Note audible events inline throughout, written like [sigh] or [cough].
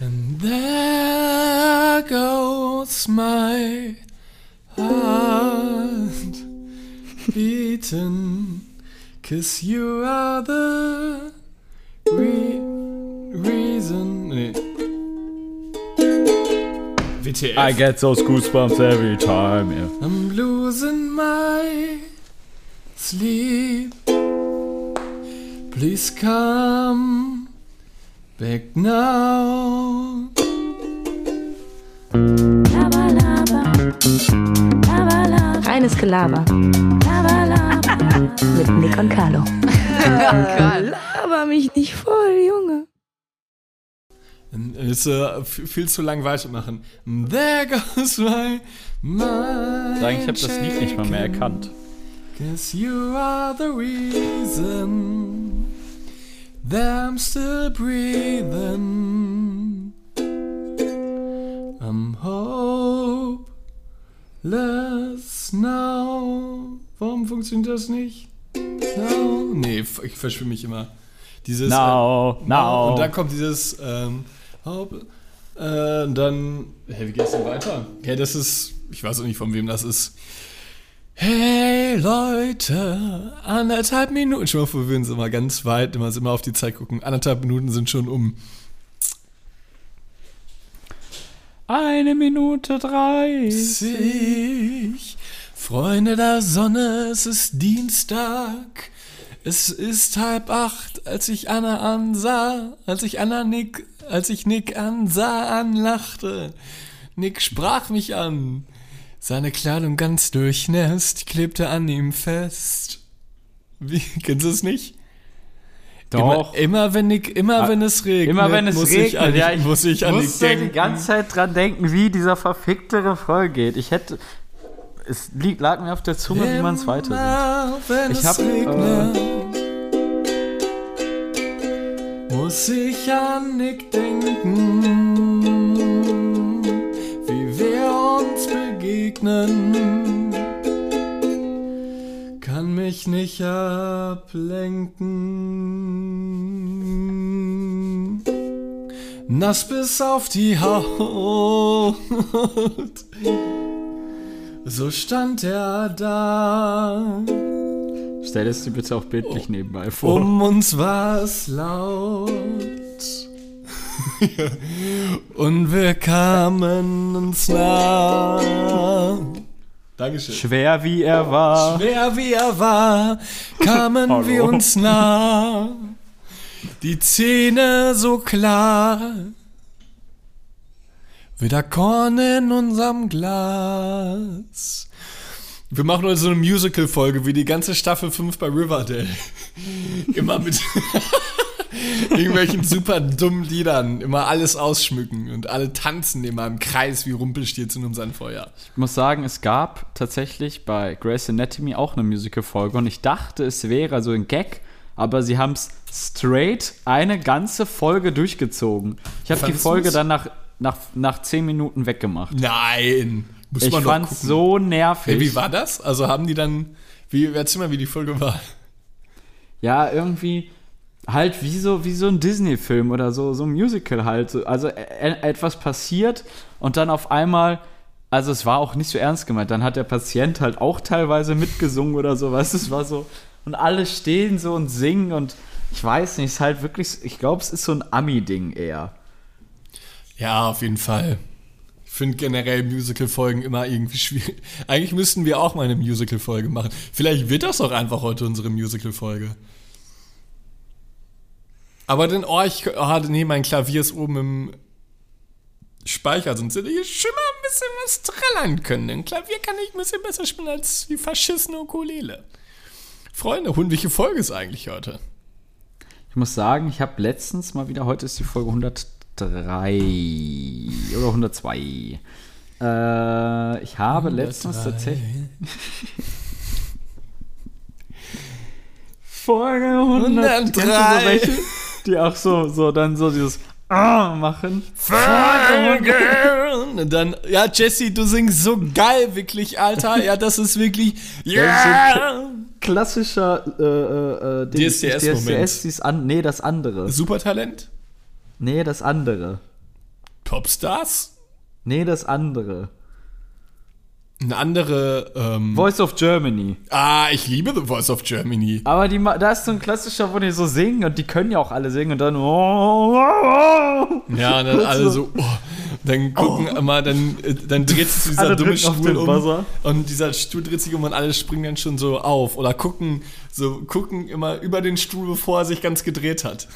And there goes my heart beating, cause you are the re reason. Nee. WTF. I get those goosebumps every time, yeah. I'm losing my sleep. Please come back now. Reines Gelaber [laughs] mit Nick und Carlo. Gott. Aber mich nicht voll, Junge. Ist äh, viel zu lang weitermachen. There goes my mind. Sagen, ich habe das Lied nicht mal mehr erkannt. Cause you are the reason that I'm still breathing. I'm hopeless now. Warum funktioniert das nicht? No. Nee, ich verschwimme mich immer. Dieses. Now, äh, now. Und dann kommt dieses. Ähm. Äh, und dann. Hä, wie geht's denn weiter? Ja, das ist. Ich weiß auch nicht, von wem das ist. Hey Leute, anderthalb Minuten. Schon mal vor, wir sind immer ganz weit, immer, immer auf die Zeit gucken. Anderthalb Minuten sind schon um. Eine Minute dreißig. Freunde der Sonne, es ist Dienstag. Es ist halb acht, als ich Anna ansah, als ich Anna Nick, als ich Nick ansah, anlachte. Nick sprach mich an. Seine Kleidung ganz durchnässt, klebte an ihm fest. Wie, [laughs] kennst du es nicht? Doch. Immer, immer wenn Nick, immer Ah, wenn es regnet, Immer wenn es muss regnet, ich an, ja, ich muss ich an Nick denken. die ganze Zeit dran denken, wie dieser verfickte Refrain geht. Ich hätte, es liegt, lag mir auf der Zunge, wie man es weiter wenn Ich es hab, äh, muss ich an Nick denken, wie wir uns begegnen, kann mich nicht ablenken. Nass bis auf die Haut. So stand er da. Stell es dir bitte auch bildlich nebenbei vor. Um uns war es laut. [laughs] Und wir kamen uns nah. Dankeschön. Schwer wie er war. Schwer wie er war, kamen [laughs] wir uns nah. Die Zähne so klar. Wieder Korn in unserem Glas. Wir machen heute so eine Musical-Folge wie die ganze Staffel 5 bei Riverdale. [laughs] Immer mit [laughs] irgendwelchen super dummen Liedern. Immer alles ausschmücken und alle tanzen immer im Kreis wie Rumpelstilzchen um sein Feuer. Ich muss sagen, es gab tatsächlich bei Grey's Anatomy auch eine Musical-Folge und ich dachte, es wäre so ein Gag, aber sie haben es straight eine ganze Folge durchgezogen. Ich habe die Folge dann nach, nach, nach 10 Minuten weggemacht. Nein. Muss Ich man doch fand's gucken. so nervig. Hey, wie war das? Also haben die dann. Wie, erzähl mal, wie die Folge war. Ja, irgendwie halt wie so, wie so ein Disney-Film oder so, so ein Musical halt. So, Also äh, etwas passiert und dann auf einmal, also es war auch nicht so ernst gemeint, dann hat der Patient halt auch teilweise mitgesungen oder so, weißt es war so, und alle stehen so und singen und ich weiß nicht, es ist halt wirklich, ich glaube, es ist so ein Ami-Ding eher. Ja, auf jeden Fall. Ich finde generell Musical-Folgen immer irgendwie schwierig. [laughs] Eigentlich müssten wir auch mal eine Musical-Folge machen. Vielleicht wird das auch einfach heute unsere Musical-Folge. Aber dann, oh, ich, oh, nee, mein Klavier ist oben im Speicher, sonst hätte ich schon mal ein bisschen was trällern können. Ein Klavier kann ich ein bisschen besser spielen als die verschissene Ukulele. Freunde, Hund, welche Folge ist eigentlich heute? Ich muss sagen, ich habe letztens mal wieder, heute ist die Folge 103 oder 102. Äh, ich habe letztens 103. tatsächlich. [laughs] Folge 100. Kennst du so 103. welche, die auch so, so dann so dieses Ah machen? Folge. Und dann, ja, Jesse, du singst so geil, wirklich, Alter. Ja, das ist wirklich, [laughs] ja. Klassischer äh, äh, äh, Ding- DSDS an, nee, das andere. Supertalent? Nee, das andere. Popstars? Nee, das andere. Eine andere, ähm, Voice of Germany. ah, ich liebe The Voice of Germany. Aber die, da ist so ein klassischer, wo die so singen und die können ja auch alle singen und dann. Ja, und dann alle so, oh, dann gucken immer, dann, äh, dann dreht sich dieser dumme Stuhl um und dieser Stuhl dreht sich um und alle springen dann schon so auf oder gucken, so gucken immer über den Stuhl, bevor er sich ganz gedreht hat.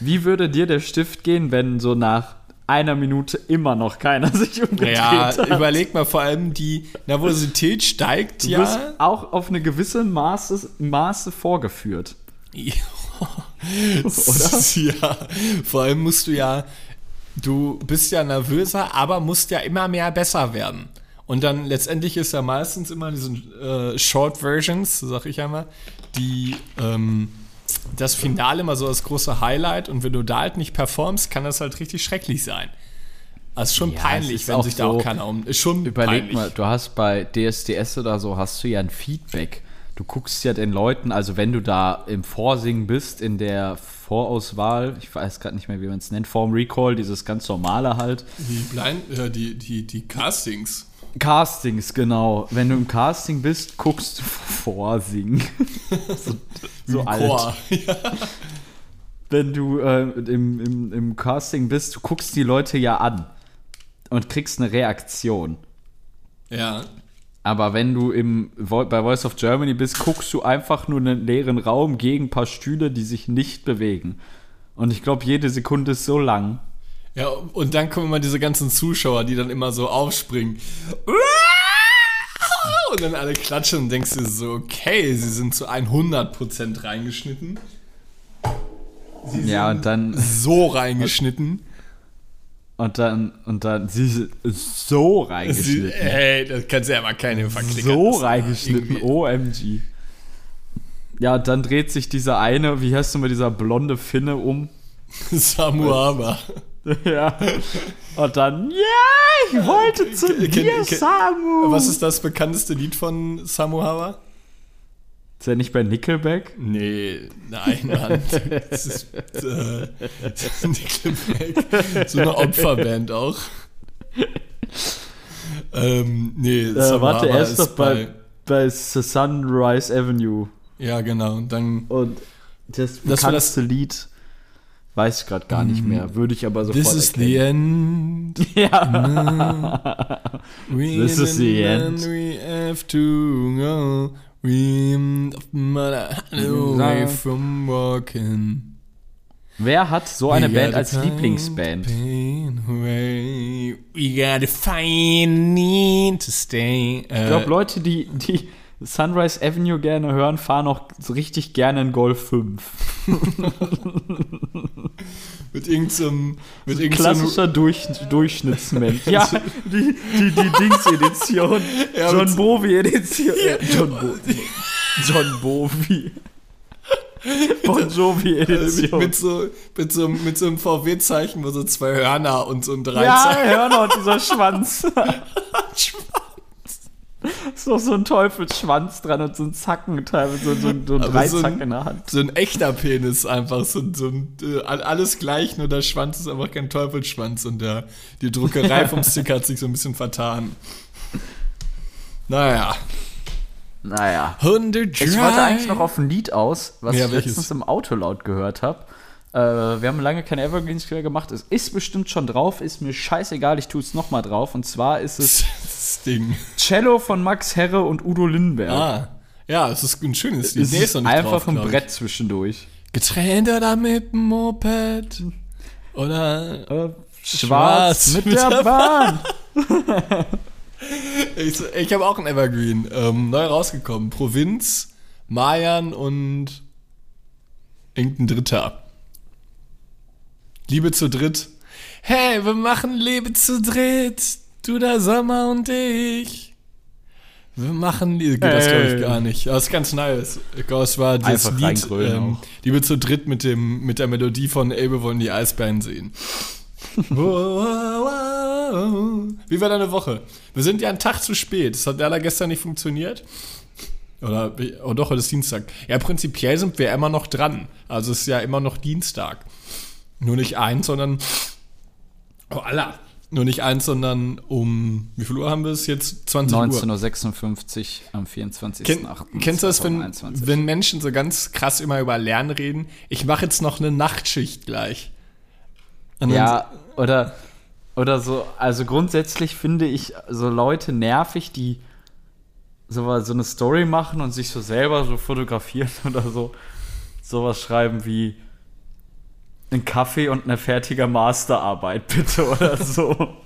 Wie würde dir der Stift gehen, wenn so nach einer Minute immer noch keiner [laughs] sich umgedreht Ja, hat? überleg mal vor allem die Nervosität steigt Du wirst ja. auch auf eine gewisse Maße, Maße vorgeführt. [laughs] Oder? Ja, vor allem musst du ja, du bist ja nervöser, aber musst ja immer mehr besser werden. Und dann letztendlich ist ja meistens immer diese äh, Short Versions, sag ich einmal, die ähm, das Finale immer so das große Highlight und wenn du da halt nicht performst, kann das halt richtig schrecklich sein. Also schon Ja, peinlich, ist wenn sich da so- auch keiner um. Ist schon Überleg peinlich. mal, du hast bei DSDS oder so, hast du ja ein Feedback. Du guckst ja den Leuten, also wenn du da im Vorsingen bist, in der Vorauswahl, ich weiß gerade nicht mehr, wie man es nennt, Form Recall, dieses ganz normale halt. Die, Blind, äh, die, die, die Castings. Castings, genau. Wenn du im Casting bist, guckst du vorsingen. [laughs] so so alt. Chor. Ja. [laughs] Wenn du äh, im, im, im Casting bist, du guckst die Leute ja an und kriegst eine Reaktion. ja. Aber wenn du im, bei Voice of Germany bist, guckst du einfach nur einen leeren Raum gegen ein paar Stühle, die sich nicht bewegen. Und ich glaube, jede Sekunde ist so lang. Ja, und dann kommen immer diese ganzen Zuschauer, die dann immer so aufspringen. Und dann alle klatschen und denkst dir so, okay, sie sind zu 100% reingeschnitten. Sie Ja, sind und dann, so reingeschnitten. und dann, und dann, sie sind so Sie, reingeschnitten. ey, das kannst du ja mal keine verklickern. so reingeschnitten, OMG. Ja, und dann dreht sich dieser eine, wie heißt du mal, dieser blonde Finne um. [laughs] Samuama. [laughs] ja. Und dann, ja, ich wollte zu Ken- dir, ken- Samu. Was ist das bekannteste Lied von Samuhawa? Ist er nicht bei Nickelback? Nee, nein, Mann. [laughs] Das ist, äh, [laughs] Nickelback. So eine Opferband auch. Ähm, nee, Äh, Samuhawa warte, er ist ist doch bei, bei Sunrise Avenue. Ja, genau. Und dann Und das Das war bekannteste Lied weiß ich gerade gar nicht mehr. Würde ich aber sofort This is the erkennen. end. [laughs] Ja. [laughs] We This is the end. We have to go. We away from walking. Wer hat so eine We Band als Lieblingsband? We gotta find need to stay. Äh, Ich glaube, Leute, die, die Sunrise Avenue gerne hören, fahren auch so richtig gerne in Golf 5. [laughs] mit irgendeinem mit irgendeinem Klassischer Durch, Durchschnittsmensch. Ja, [laughs] die, die, die Dings-Edition. Ja, John mit- Bovi-Edition. Äh, John Bovi. John Bovi. Bon Jovi-Edition. mit so mit so mit so einem VW-Zeichen, wo so zwei Hörner und so ein Ja, Dreizeichen. hör noch, dieser Schwanz. [laughs] [laughs] Ist doch so ein Teufelsschwanz dran und so ein Zacken, teilweise so, so, so ein Dreizack so ein- in der Hand. So ein echter Penis einfach, so, ein- so ein, äh, alles gleich, nur der Schwanz ist einfach kein Teufelsschwanz und der, die Druckerei vom [laughs] Sticker hat sich so ein bisschen vertan. Naja. Naja. Hunde Ich wollte eigentlich noch auf ein Lied aus, was Ja, ich welches? letztens im Auto laut gehört habe. Äh, wir haben lange keine Evergreens mehr gemacht. Es ist bestimmt schon drauf, ist mir scheißegal, ich tue es nochmal drauf. Und zwar ist es [laughs] das Ding. Cello von Max Herre und Udo Lindenberg. Ah. Ja, es ist ein schönes Lied. es Nee, ist nicht einfach drauf, ein. Brett zwischendurch. Getrennt oder mit dem Moped? Oder Äh, Schwarz schwarz mit, mit der der Bahn. [laughs] Ich, ich habe auch ein Evergreen, ähm, neu rausgekommen. Provinz, Mayan und irgendein Dritter. Liebe zu dritt. Hey, wir machen Liebe zu dritt. Du, der Sommer und ich. Wir machen Liebe. Geht das glaube ich Hey. gar nicht. Aber es ist ganz nice. Es war das Lied ähm. Liebe zu dritt mit, dem, mit der Melodie von Ey, wir wollen die Eisbären sehen. [laughs] Wie war deine Woche? Wir sind ja einen Tag zu spät. Das hat leider gestern nicht funktioniert. Oder, oh doch, heute ist Dienstag. Ja, prinzipiell sind wir immer noch dran. Also es ist ja immer noch Dienstag. Nur nicht eins, sondern Oh, Allah. Nur nicht eins, sondern um, wie viel Uhr haben wir es jetzt? 20 Uhr. 19.56 Uhr am Kenn, 24.08. kennst du das, wenn, 2021. wenn Menschen so ganz krass immer über Lernen reden? Ich mache jetzt noch eine Nachtschicht gleich. Und Ja, oder, oder so, also grundsätzlich finde ich so Leute nervig, die so, so eine Story machen und sich so selber so fotografieren [laughs] oder so sowas schreiben wie ein Kaffee und eine fertige Masterarbeit, bitte, oder so.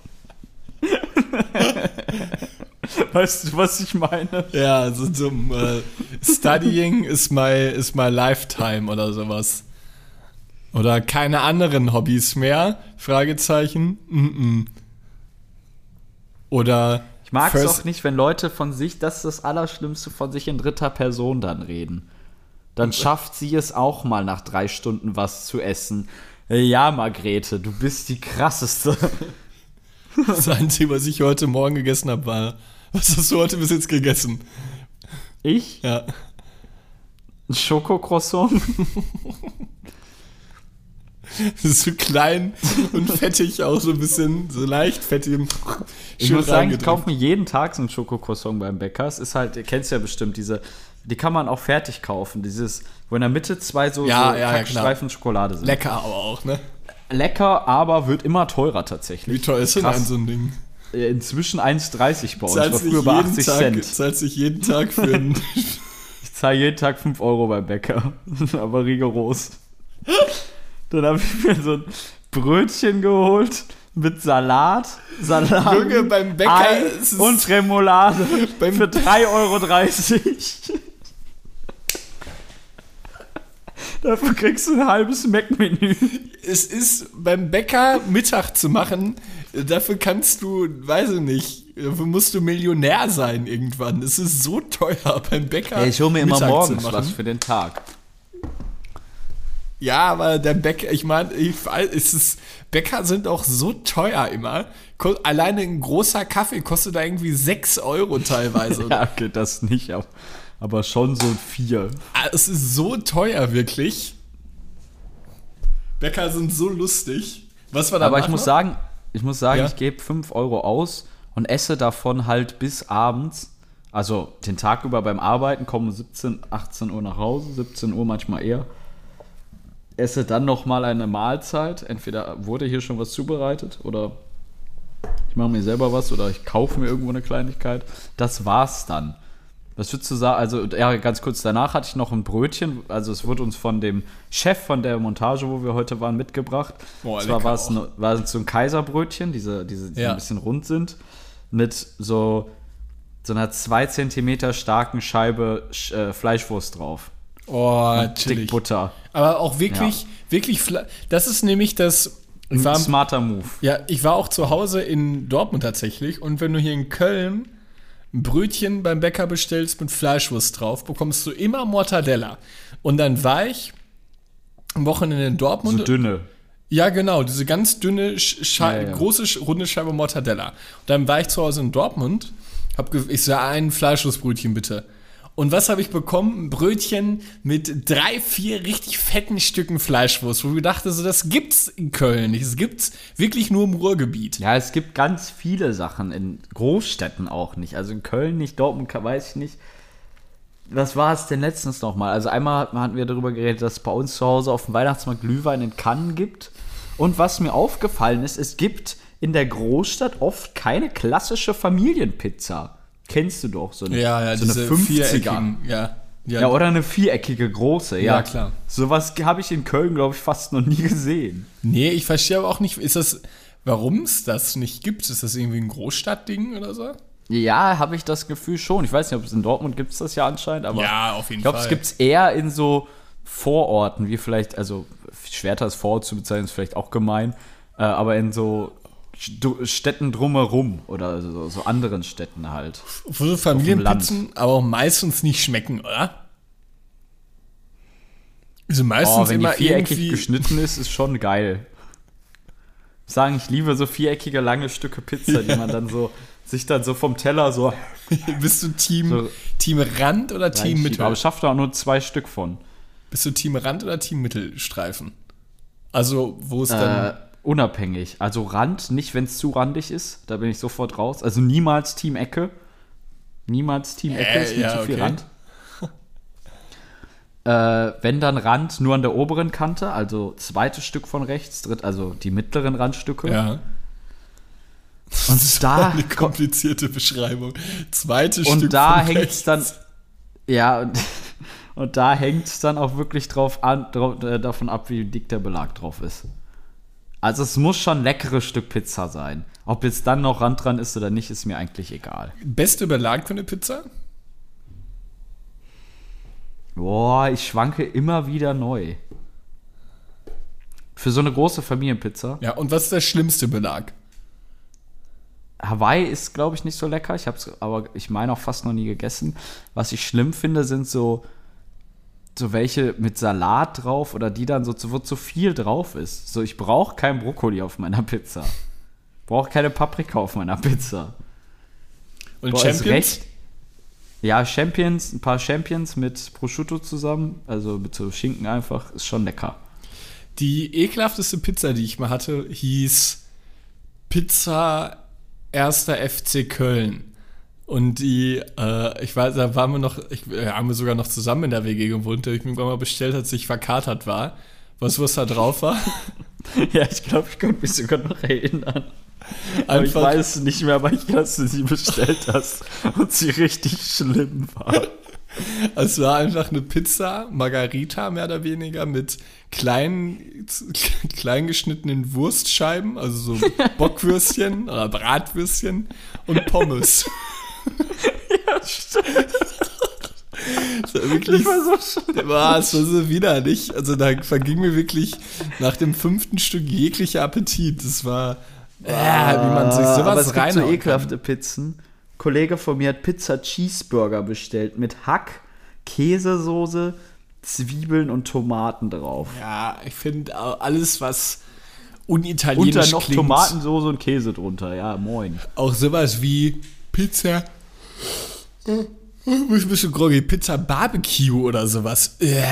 [laughs] weißt du, was ich meine? Ja, so zum äh, Studying is my, is my lifetime oder sowas. Oder keine anderen Hobbys mehr? Fragezeichen. Mm -mm. Oder Ich mag es auch nicht, wenn Leute von sich, das ist das Allerschlimmste, von sich in dritter Person dann reden. Dann schafft sie es auch mal nach drei Stunden was zu essen. Äh, Ja, Margrethe, du bist die krasseste. [laughs] Das Einzige, was ich heute Morgen gegessen habe, war. Was hast du heute bis jetzt gegessen? Ich? Ja. Ein Schokocroissant? Das [laughs] ist so klein und fettig, auch so ein bisschen, so leicht fettig. Ich muss sagen, ich kaufe mir jeden Tag so ein Schokocroissant beim Bäcker. Es ist halt, ihr kennt ja bestimmt, diese, die kann man auch fertig kaufen. Dieses, wo in der Mitte zwei so, Ja, so ja, ja, Kackstreifen Schokolade sind. Lecker aber auch, ne? Lecker, aber wird immer teurer tatsächlich. Wie teuer ist denn Krass. ein so ein Ding? Äh, Inzwischen 1,30 bei uns. War Zahlst früher nicht bei jeden 80 Tag, Cent. zahlst nicht jeden Tag für [laughs] einen. Ich zahle jeden Tag 5 Euro beim Bäcker. [laughs] Aber rigoros. Dann habe ich mir so ein Brötchen geholt mit Salat, Salat, Junge, beim Bäcker Ei und Remoulade Beim- für 3,30 Euro. Dafür kriegst du ein halbes Mac-Menü. es ist beim Bäcker Mittag zu machen, dafür kannst du, weiß ich nicht, dafür musst du Millionär sein irgendwann. Es ist so teuer beim Bäcker. ich hole mir immer Mittag morgens was für den Tag. Ja, aber der Bäcker, ich meine, es ist, Bäcker sind auch so teuer immer. Alleine ein großer Kaffee kostet da irgendwie 6 Euro teilweise. [laughs] Ja, okay, das nicht, aber, aber schon so vier. Ah, Es ist so teuer, wirklich. Bäcker sind so lustig. Was war da Aber ich muss sagen, ich muss sagen, Ja? ich gebe 5 Euro aus und esse davon halt bis abends. Also den Tag über beim Arbeiten, komme um 17, 18 Uhr nach Hause, 17 Uhr manchmal eher. Esse dann nochmal eine Mahlzeit. Entweder wurde hier schon was zubereitet oder ich mache mir selber was oder ich kaufe mir irgendwo eine Kleinigkeit. Das war's dann. Was würdest du sagen? Also, ja, ganz kurz danach hatte ich noch ein Brötchen. Also, es wurde uns von dem Chef von der Montage, wo wir heute waren, mitgebracht. Boah, Und zwar war es, ne, war es so ein Kaiserbrötchen, diese, diese die Ja. ein bisschen rund sind, mit so, so einer 2 cm starken Scheibe Sch- äh, Fleischwurst drauf. Oh, Dick. Butter. Aber auch wirklich, wirklich, Fle- das ist nämlich das. Ein war, smarter Move. ja, ich war auch zu Hause in Dortmund tatsächlich und wenn du hier in Köln ein Brötchen beim Bäcker bestellst mit Fleischwurst drauf, bekommst du immer Mortadella. Und dann war ich am Wochenende in Dortmund. So dünne. Ja, genau, diese ganz dünne, Schei Ja, ja. große, runde Scheibe Mortadella. Und dann war ich zu Hause in Dortmund, hab ich sah ein Fleischwurstbrötchen bitte. Und was habe ich bekommen? Ein Brötchen mit drei, vier richtig fetten Stücken Fleischwurst, wo ich dachte, so, das gibt's in Köln nicht. Das gibt's wirklich nur im Ruhrgebiet. Ja, es gibt ganz viele Sachen in Großstädten auch nicht. Also in Köln nicht, Dortmund weiß ich nicht. Was war es denn letztens noch mal? Also einmal hatten wir darüber geredet, dass es bei uns zu Hause auf dem Weihnachtsmarkt Glühwein in Kannen gibt. Und was mir aufgefallen ist, es gibt in der Großstadt oft keine klassische Familienpizza. Kennst du doch so eine, Ja, ja, so eine 50er. viereckigen, ja. Ja, Ja, oder eine viereckige große, ja. Ja, klar. Sowas habe ich in Köln, glaube ich, fast noch nie gesehen. nee, ich verstehe aber auch nicht, ist das, warum es das nicht gibt? Ist das irgendwie ein Großstadtding oder so? Ja, habe ich das Gefühl schon. Ich weiß nicht, ob es in Dortmund gibt es das ja anscheinend, aber Ja, auf jeden ich glaube, Fall. es gibt es eher in so Vororten, wie vielleicht, also Schwerter als Vorort zu bezeichnen, ist vielleicht auch gemein, äh, aber in so Städten drumherum oder so, so anderen Städten halt. Wo so Familienpizzen aber auch meistens nicht schmecken, oder? Also meistens Oh, wenn die immer viereckig irgendwie. geschnitten ist, ist schon geil. Ich sagen, ich liebe so viereckige lange Stücke Pizza, die man dann so [laughs] sich dann so vom Teller so [laughs] Bist du Team, So- Team Rand oder Team. Mittel? Aber ich schaffe da auch nur zwei Stück von. Bist du Team Rand oder Team Mittelstreifen? Also, wo es dann. Unabhängig. Also Rand, nicht wenn es zu randig ist, da bin ich sofort raus. Also niemals Team Ecke. Niemals Team Ecke, Äh, ist mir ja, zu viel okay. Rand. [laughs] äh, wenn dann Rand nur an der oberen Kante, also zweites Stück von rechts, dritt, also die mittleren Randstücke. Ja. Und da Eine komplizierte Beschreibung. Zweites Und Stück da von hängt es dann. Ja, und, [laughs] und da hängt es dann auch wirklich drauf an, drauf, äh, davon ab, wie dick der Belag drauf ist. Also es muss schon ein leckeres Stück Pizza sein. Ob jetzt dann noch Rand dran ist oder nicht, ist mir eigentlich egal. Beste Belag für eine Pizza? Boah, ich schwanke immer wieder neu. Für so eine große Familienpizza. Ja, und was ist der schlimmste Belag? Hawaii ist, glaube ich, nicht so lecker. Ich habe es aber, ich meine, auch fast noch nie gegessen. Was ich schlimm finde, sind so, so welche mit Salat drauf oder die dann so, wo zu viel drauf ist. So, ich brauche kein Brokkoli auf meiner Pizza. Brauche keine Paprika auf meiner Pizza. Und Boah, Champions? recht- Ja, Champions, ein paar Champions mit Prosciutto zusammen, also mit so Schinken einfach, ist schon lecker. Die ekelhafteste Pizza, die ich mal hatte, hieß Pizza 1. FC Köln. Und die, äh, ich weiß, da waren wir noch, ich, äh, haben wir sogar noch zusammen in der WG gewohnt, der ich mir irgendwann mal bestellt hat, sich verkatert war. Du, was da drauf war? [laughs] Ja, ich glaube, ich könnte mich sogar noch erinnern. Aber ich Einfach- weiß es nicht mehr, aber ich dass du sie bestellt hast und sie richtig schlimm war. Es war einfach eine Pizza, Margarita mehr oder weniger, mit kleinen, klein geschnittenen Wurstscheiben, also so [laughs] Bockwürstchen oder Bratwürstchen und Pommes. Ja, stimmt. Das war wirklich, Ich war so schlimm. War so widerlich. Also da verging mir wirklich nach dem fünften Stück jeglicher Appetit. Das war, äh, wie man sich sowas Aber es gibt so ekelhafte Pizzen. Ein Kollege von mir hat Pizza Cheeseburger bestellt mit Hack, Käsesoße, Zwiebeln und Tomaten drauf. kann. Ja, ich finde alles, was Und unitalienisch dann noch klingt, Tomatensoße und Käse drunter. Ja, moin. auch sowas wie Pizza. Ich ein bisschen groggy. Pizza Barbecue oder sowas. Äh,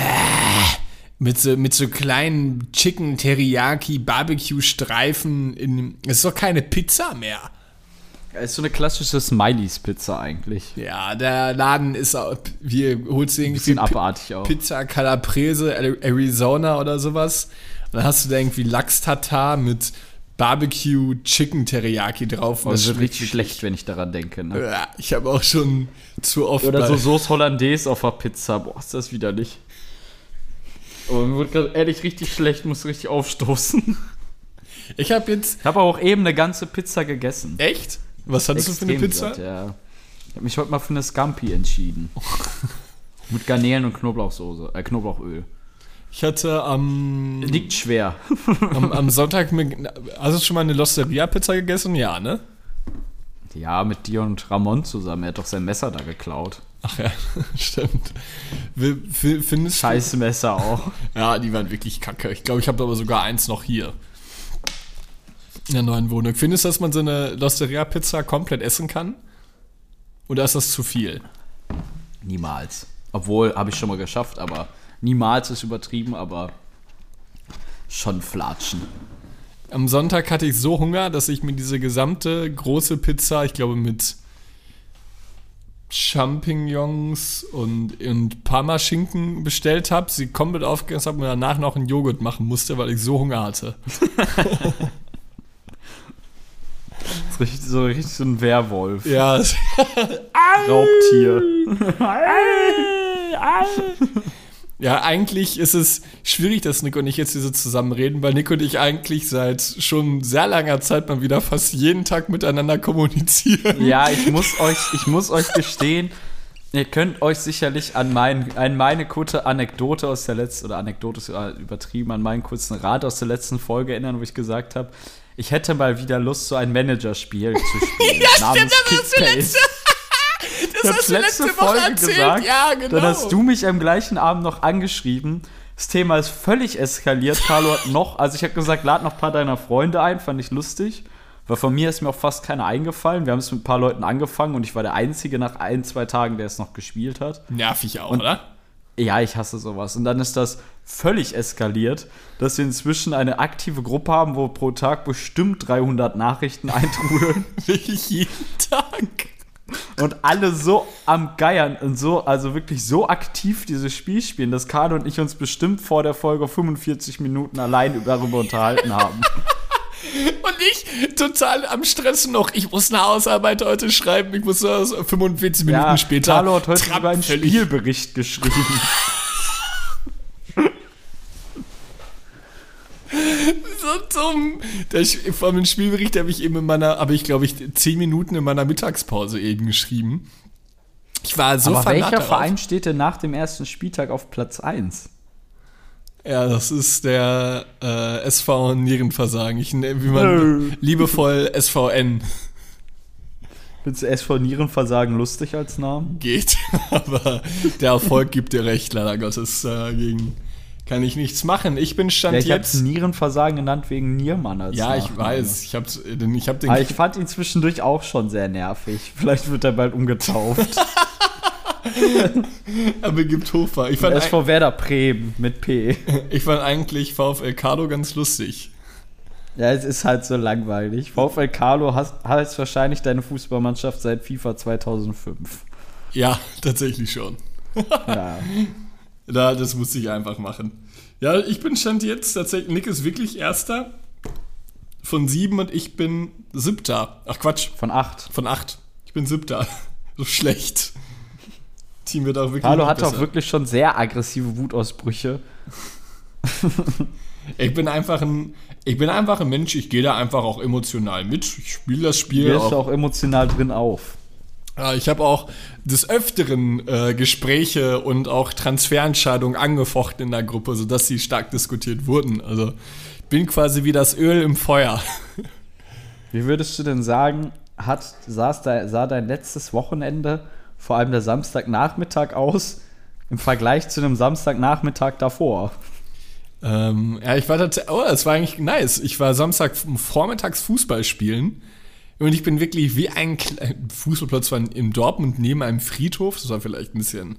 Mit so, mit so kleinen Chicken Teriyaki Barbecue Streifen in. Das ist doch keine Pizza mehr. ist so eine klassische Smileys-Pizza eigentlich. Ja, der Laden ist auch, wir holst du irgendwie abartig auch. Pizza Calabrese Arizona oder sowas. Und dann hast du da irgendwie Lachs-Tatar mit Barbecue Chicken Teriyaki drauf. Das wird schmeckt richtig schlecht, wenn ich daran denke. Ne? Ja, ich habe auch schon zu oft Oder so Sauce Hollandaise auf der Pizza. Boah, ist das widerlich. Aber mir wird gerade ehrlich richtig schlecht, muss richtig aufstoßen. Ich habe jetzt Ich habe auch eben eine ganze Pizza gegessen. echt? Was hattest du für eine Extrem Pizza? satt, ja. Ich habe mich heute mal für eine Scampi entschieden. [laughs] Mit Garnelen und Knoblauchsoße, äh, Knoblauchöl. Ich hatte am, Liegt schwer. [laughs] am, am Sonntag mit, hast du schon mal eine Losteria Pizza gegessen? Ja, ne? Ja, mit dir und Ramon zusammen. Er hat doch sein Messer da geklaut. Ach ja, [laughs] stimmt. Findest Scheiß Messer auch. [laughs] Ja, die waren wirklich kacke. Ich glaube, ich habe aber sogar eins noch hier. In der neuen Wohnung. Findest du, dass man so eine Losteria-Pizza komplett essen kann? Oder ist das zu viel? Niemals. Obwohl, habe ich schon mal geschafft, aber niemals ist übertrieben, aber schon flatschen. Am Sonntag hatte ich so Hunger, dass ich mir diese gesamte große Pizza, ich glaube mit Champignons und, und Parmaschinken bestellt habe, sie komplett aufgegessen habe und danach noch einen Joghurt machen musste, weil ich so Hunger hatte. [laughs] Das ist richtig, so richtig so ein Werwolf. Ja, [laughs] Raubtier. Ja, eigentlich ist es schwierig, dass Nick und ich jetzt hier so zusammen reden, weil Nick und ich eigentlich seit schon sehr langer Zeit mal wieder fast jeden Tag miteinander kommunizieren. Ja, [laughs] ich muss euch, ich muss euch gestehen, ihr könnt euch sicherlich an, mein, an meine kurze Anekdote aus der letzten, oder Anekdote ist äh, übertrieben, an meinen kurzen Rat aus der letzten Folge erinnern, wo ich gesagt habe, ich hätte mal wieder Lust, so ein Managerspiel zu spielen. [laughs] ja, namens Kickbase. Ich habe letzte, Folge gesagt. Ja, genau. Dann hast du mich am gleichen Abend noch angeschrieben. Das Thema ist völlig eskaliert. Carlo hat noch, also ich habe gesagt, lad noch ein paar deiner Freunde ein, fand ich lustig. Weil von mir ist mir auch fast keiner eingefallen. Wir haben es mit ein paar Leuten angefangen und ich war der Einzige nach ein, zwei Tagen, der es noch gespielt hat. Nervig auch, Und- oder? Ja, ich hasse sowas. Und dann ist das völlig eskaliert, dass wir inzwischen eine aktive Gruppe haben, wo pro Tag bestimmt 300 Nachrichten [laughs] eintrudeln Wirklich jeden Tag. Und alle so am Geiern und so, also wirklich so aktiv dieses Spiel spielen, dass Carlo und ich uns bestimmt vor der Folge 45 Minuten allein darüber unterhalten haben. [laughs] Und ich total am Stress noch. Ich muss eine Hausarbeit heute schreiben. Ich muss das 45 Minuten später. Carlo hat heute Trump sogar einen Spielbericht geschrieben. [laughs] [laughs] So dumm. Der, Sch- vor dem Spielbericht habe ich eben in meiner, habe ich glaube ich 10 Minuten in meiner Mittagspause eben geschrieben. Ich war so Aber welcher darauf. Verein steht denn nach dem ersten Spieltag auf Platz 1? Ja, das ist der äh, SV Nierenversagen. Ich nenne, wie man liebevoll SVN Findest du SV Nierenversagen lustig als Namen? geht. [laughs] Aber der Erfolg gibt dir recht, leider Gottes. Dagegen kann ich nichts machen. Ich bin Stand Ja, ich jetzt. Nierenversagen genannt wegen Niermann als Ja, ich Nachname. weiß. Ich den, ich hab den Aber ich fand ihn zwischendurch auch schon sehr nervig. [laughs] Vielleicht wird er bald umgetauft. [laughs] aber gibt Hofer. Ich fand, SV Werder Bremen mit P. [laughs] ich fand eigentlich VfL Cardo ganz lustig. Ja, es ist halt so langweilig. VfL Carlo heißt wahrscheinlich deine Fußballmannschaft seit FIFA 2005. Ja, tatsächlich schon. Ja. Da, das musste ich einfach machen. Ja, ich bin Stand jetzt tatsächlich. Nick ist wirklich Erster von sieben und ich bin Siebter. Ach Quatsch, Von acht. von acht. Ich bin Siebter. [laughs] So schlecht. Team wird auch wirklich. Carlo hatte auch wirklich schon sehr aggressive Wutausbrüche. [laughs] Ich bin einfach ein. Ich bin einfach ein Mensch, ich gehe da einfach auch emotional mit. Ich spiele das Spiel ist auch. auch emotional drin auf. Ja, ich habe auch des Öfteren äh, Gespräche und auch Transferentscheidungen angefochten in der Gruppe, sodass sie stark diskutiert wurden. Also ich bin quasi wie das Öl im Feuer. [laughs] Wie würdest du denn sagen, hat, saß da, sah dein letztes Wochenende, vor allem der Samstagnachmittag aus, im Vergleich zu einem Samstagnachmittag davor? Ähm, ja, ich war tatsächlich, oh, das war eigentlich nice. Ich war Samstag vormittags Fußball spielen und ich bin wirklich wie ein Fußballplatz war in Dortmund neben einem Friedhof. Das war vielleicht ein bisschen,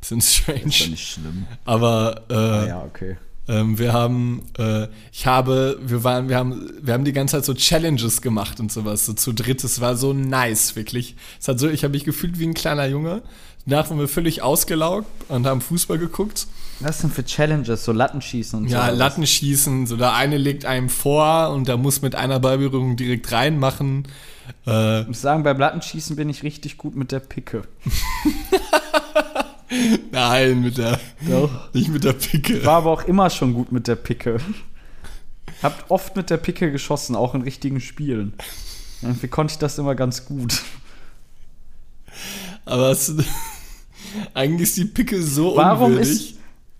bisschen strange. schlimm. Aber äh, Ja, okay. ähm, wir haben, äh, ich habe, wir waren, wir haben, wir haben die ganze Zeit so Challenges gemacht und sowas, so zu dritt. Es war so nice, wirklich. Es hat so, ich habe mich gefühlt wie ein kleiner Junge. Danach waren wir völlig ausgelaugt und haben Fußball geguckt. Was sind für Challenges? So Lattenschießen und Ja, so? Lattenschießen, so der eine legt einem vor und der muss mit einer Ballberührung direkt reinmachen. Äh, Ich muss sagen, beim Lattenschießen bin ich richtig gut mit der Picke. [laughs] nein, mit der, Doch. nicht mit der Picke. War aber auch immer schon gut mit der Picke. Habt oft mit der Picke geschossen, auch in richtigen Spielen. Irgendwie konnte ich das immer ganz gut. Aber es, [laughs] eigentlich ist die Picke so Warum unwürdig. ist.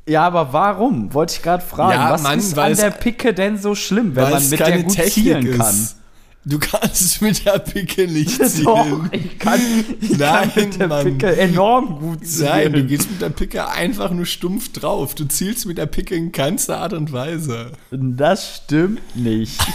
Ja, aber warum? Wollte ich gerade fragen. Ja, Was Mann, ist an der Picke denn so schlimm, wenn man mit der gut zielen kann? Du kannst mit der Picke nicht [laughs] Doch, zielen. ich kann, ich kann Nein, mit der Mann. Picke enorm gut zielen. Nein, du gehst mit der Picke einfach nur stumpf drauf. Du zielst mit der Picke in keinster Art und Weise. Das stimmt nicht. [laughs]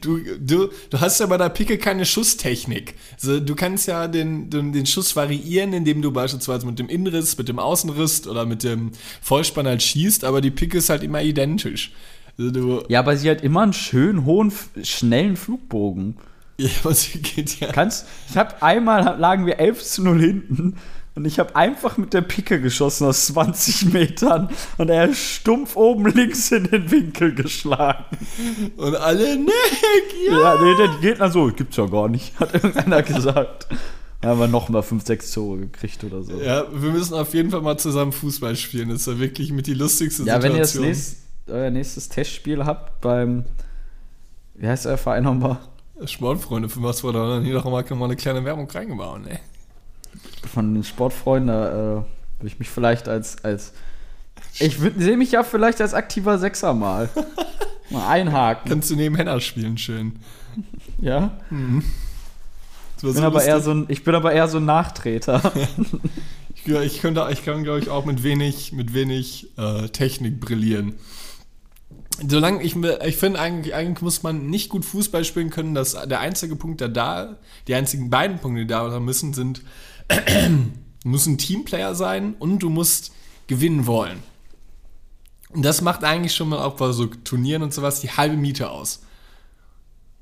Du, du, du hast ja bei der Picke keine Schusstechnik. Also, du kannst ja den, den, den Schuss variieren, indem du beispielsweise mit dem Innenriss, mit dem Außenriss oder mit dem Vollspann halt schießt, aber die Picke ist halt immer identisch. Also du, Ja, aber sie hat immer einen schönen, hohen, schnellen Flugbogen. ja, [laughs] aber sie geht ja. Kannst, ich habe einmal lagen wir 11 zu 0 hinten und ich habe einfach mit der Picke geschossen aus 20 Metern und er ist stumpf oben links in den Winkel geschlagen. Und alle, Nick, ja. Ja, nee, der Gegner so, gibt's ja gar nicht, hat [laughs] irgendeiner gesagt. Da haben wir nochmal 5, 6 Tore gekriegt oder so. Ja, wir müssen auf jeden Fall mal zusammen Fußball spielen. Das ist ja wirklich mit die lustigste Ja, wenn ihr das Situation. nächst, euer nächstes Testspiel habt beim, wie heißt euer Verein nochmal? Sportfreunde, für was wir da dann hier noch mal, mal eine kleine Werbung reingebaut, ne? Von den Sportfreunden, da äh, würde ich mich vielleicht als, als ich sehe mich ja vielleicht als aktiver Sechser mal. [laughs] Mal einhaken. Kannst du neben Henna spielen, schön. Ja. War Ich so bin, aber eher so ein, ich bin aber eher so ein Nachtreter. [laughs] Ich, ich, könnte, ich kann, glaube ich, auch mit wenig, mit wenig äh, Technik brillieren. Solange ich, ich finde, eigentlich, eigentlich muss man nicht gut Fußball spielen können. Dass der einzige Punkt, der da, die einzigen beiden Punkte, die da müssen, sind Du musst ein Teamplayer sein und du musst gewinnen wollen. Und das macht eigentlich schon mal auch bei so Turnieren und sowas die halbe Miete aus.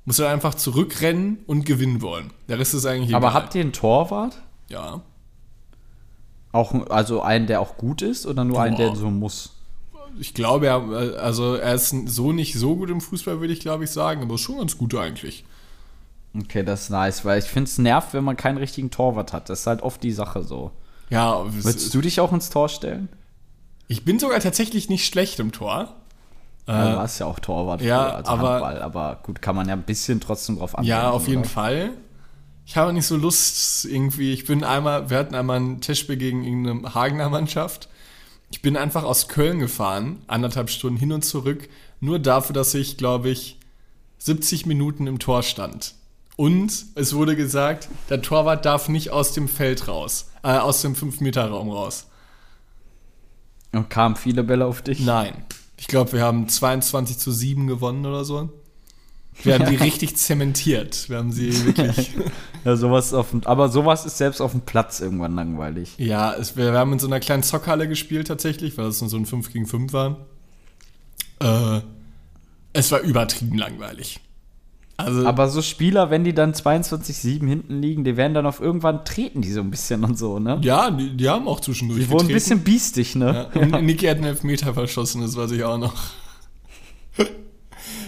Musst du einfach zurückrennen und gewinnen wollen. Der Rest ist eigentlich Aber egal. habt ihr einen Torwart? Ja. Auch, also einen, der auch gut ist oder nur einen, der Boah. so muss? Ich glaube, er, also er ist so nicht so gut im Fußball, würde ich glaube ich sagen, aber schon ganz gut eigentlich. Okay, das ist nice, weil ich finde es nervt, wenn man keinen richtigen Torwart hat. Das ist halt oft die Sache so. Ja, Würdest du dich auch ins Tor stellen? ich bin sogar tatsächlich nicht schlecht im Tor. Ja, du warst ja auch Torwart Äh, ja, früher, also aber- Handball, aber gut, kann man ja ein bisschen trotzdem drauf anwenden. Ja, auf jeden oder? Fall. Ich habe nicht so Lust irgendwie. Ich bin einmal, wir hatten einmal ein Testspiel gegen irgendeine Hagener Mannschaft. Ich bin einfach aus Köln gefahren, anderthalb Stunden hin und zurück, nur dafür, dass ich, glaube ich, 70 Minuten im Tor stand. Und es wurde gesagt, der Torwart darf nicht aus dem Feld raus, äh, aus dem 5-Meter-Raum raus. Und kamen viele Bälle auf dich? Nein. Ich glaube, wir haben 22 zu 7 gewonnen oder so. Wir haben die [laughs] richtig zementiert. Wir haben sie wirklich. [laughs] Ja, sowas auf dem, aber sowas ist selbst auf dem Platz irgendwann langweilig. Ja, es, wir, wir haben in so einer kleinen Zockhalle gespielt tatsächlich, weil es so ein 5 gegen 5 war. Äh, es war übertrieben langweilig. Also, Aber so Spieler, wenn die dann 22-7 hinten liegen, die werden dann auf irgendwann treten die so ein bisschen und so, ne? ja, die, die haben auch zwischendurch die wurden ein bisschen biestig, ne? Ja, und Niki hat einen Elfmeter verschossen, das weiß ich auch noch. [laughs]